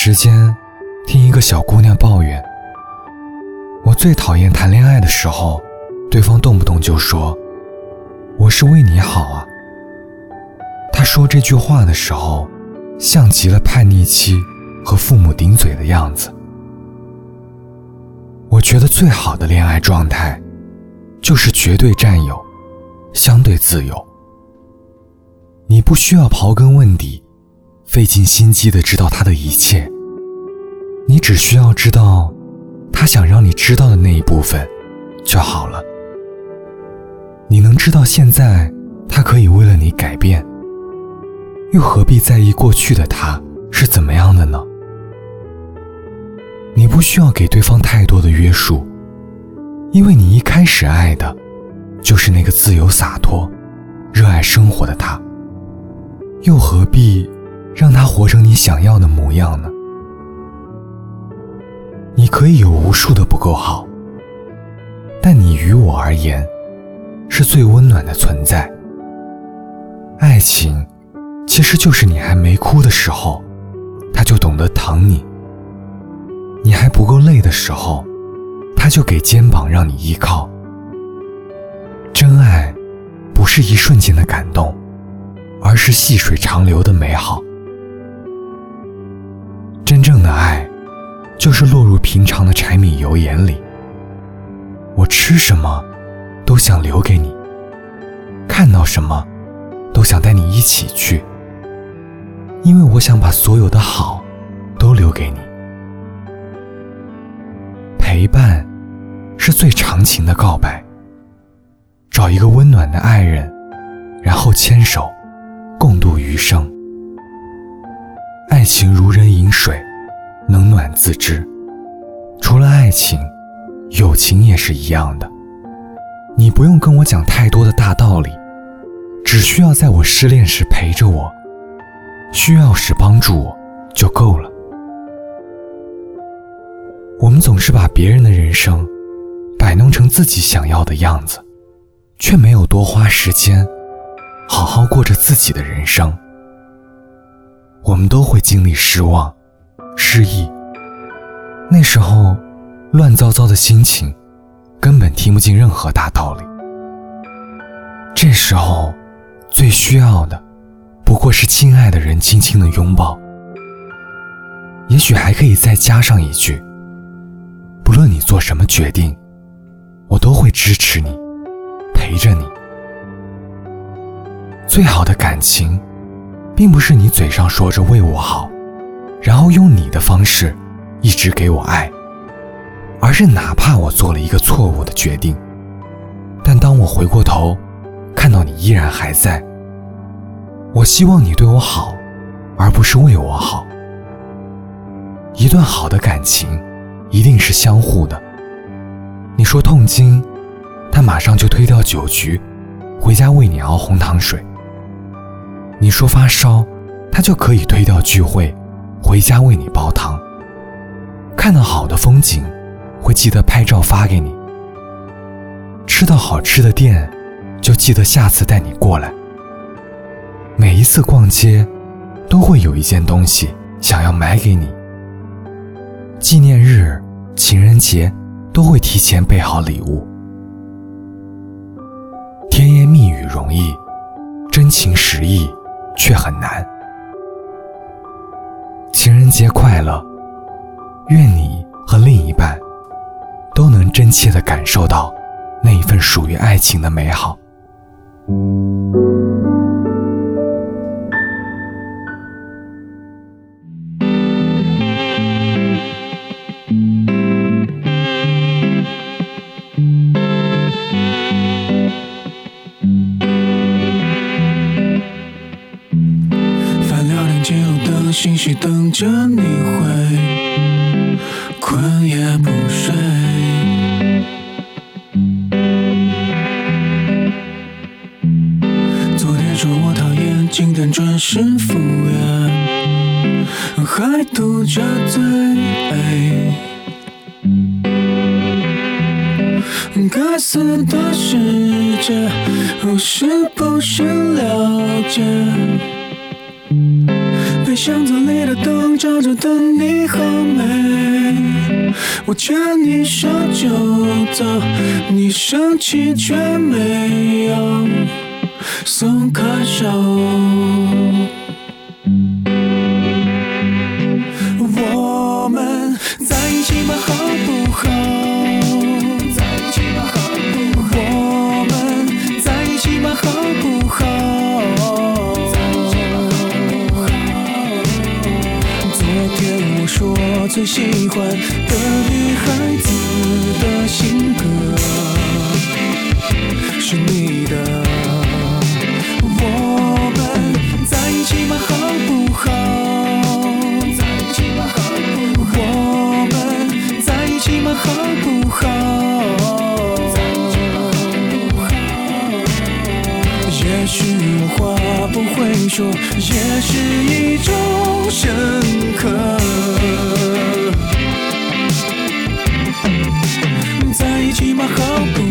时间，听一个小姑娘抱怨：“我最讨厌谈恋爱的时候，对方动不动就说‘我是为你好啊’。”她说这句话的时候，像极了叛逆期和父母顶嘴的样子。我觉得最好的恋爱状态，就是绝对占有，相对自由。你不需要刨根问底。费尽心机的知道他的一切，你只需要知道他想让你知道的那一部分就好了。你能知道现在他可以为了你改变，又何必在意过去的他是怎么样的呢？你不需要给对方太多的约束，因为你一开始爱的，就是那个自由洒脱、热爱生活的他，又何必？让他活成你想要的模样呢？你可以有无数的不够好，但你于我而言，是最温暖的存在。爱情，其实就是你还没哭的时候，他就懂得疼你；你还不够累的时候，他就给肩膀让你依靠。真爱，不是一瞬间的感动，而是细水长流的美好。真正的爱，就是落入平常的柴米油盐里。我吃什么，都想留给你；看到什么，都想带你一起去。因为我想把所有的好，都留给你。陪伴，是最长情的告白。找一个温暖的爱人，然后牵手，共度余生。爱情如人饮水，冷暖自知。除了爱情，友情也是一样的。你不用跟我讲太多的大道理，只需要在我失恋时陪着我，需要时帮助我，就够了。我们总是把别人的人生摆弄成自己想要的样子，却没有多花时间好好过着自己的人生。我们都会经历失望、失意，那时候乱糟糟的心情，根本听不进任何大道理。这时候最需要的，不过是亲爱的人轻轻的拥抱。也许还可以再加上一句：不论你做什么决定，我都会支持你，陪着你。最好的感情。并不是你嘴上说着为我好，然后用你的方式一直给我爱，而是哪怕我做了一个错误的决定，但当我回过头，看到你依然还在，我希望你对我好，而不是为我好。一段好的感情，一定是相互的。你说痛经，他马上就推掉酒局，回家为你熬红糖水。你说发烧，他就可以推掉聚会，回家为你煲汤。看到好的风景，会记得拍照发给你。吃到好吃的店，就记得下次带你过来。每一次逛街，都会有一件东西想要买给你。纪念日、情人节，都会提前备好礼物。甜言蜜语容易，真情实意。却很难。情人节快乐！愿你和另一半都能真切的感受到那一份属于爱情的美好。信息等着你回，困也不睡。昨天说我讨厌，今天准时赴约，还嘟着嘴。该死的世界，我是不是了解？巷子里的灯照着的你好美，我牵你手就走，你生气却没有松开手。我们在一起吧？好不好？我们在一起吧？好不好？最喜欢的女孩子的性格是你的。我们在一起吗？好不好？在一起吗？好不好？我们在一起吗？好不好？在一起吗？好不好？也许我说，也是一种深刻。在一起嘛？好不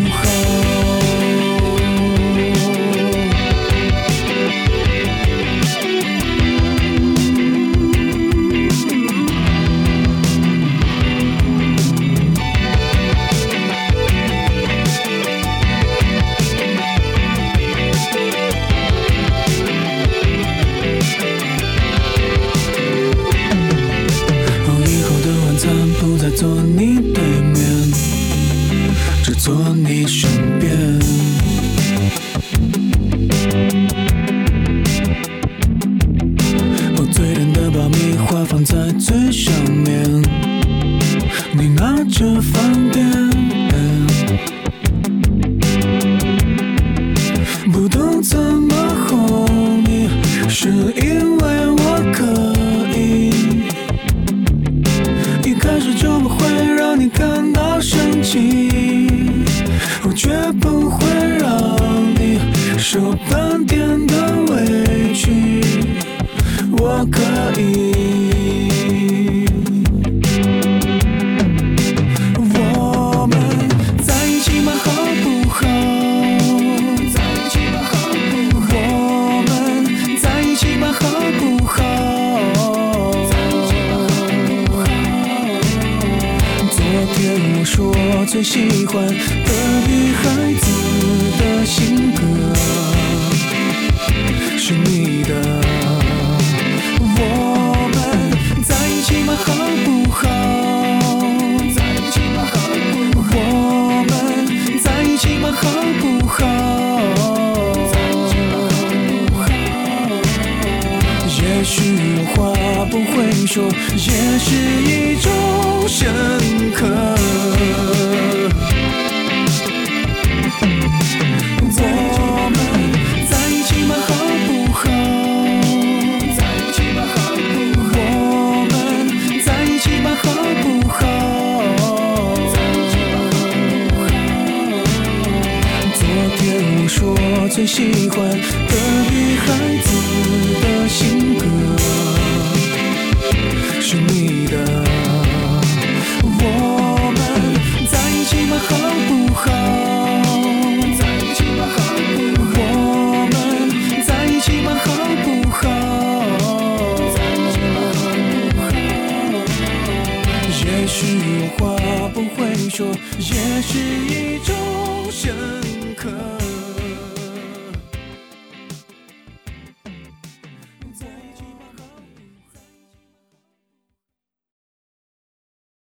最上面，你拿着方便。不懂怎么哄你，是因为我可以。一开始就不会让你感到生气，我绝不会让你受半点最喜欢说，也是一种深刻。我们在一起吧？好不好？在一起吗？好不好？我们在一起吧？好不好？在一起吗？好不好？昨天我说最喜欢的女孩子许我话不会说，也是一种深刻。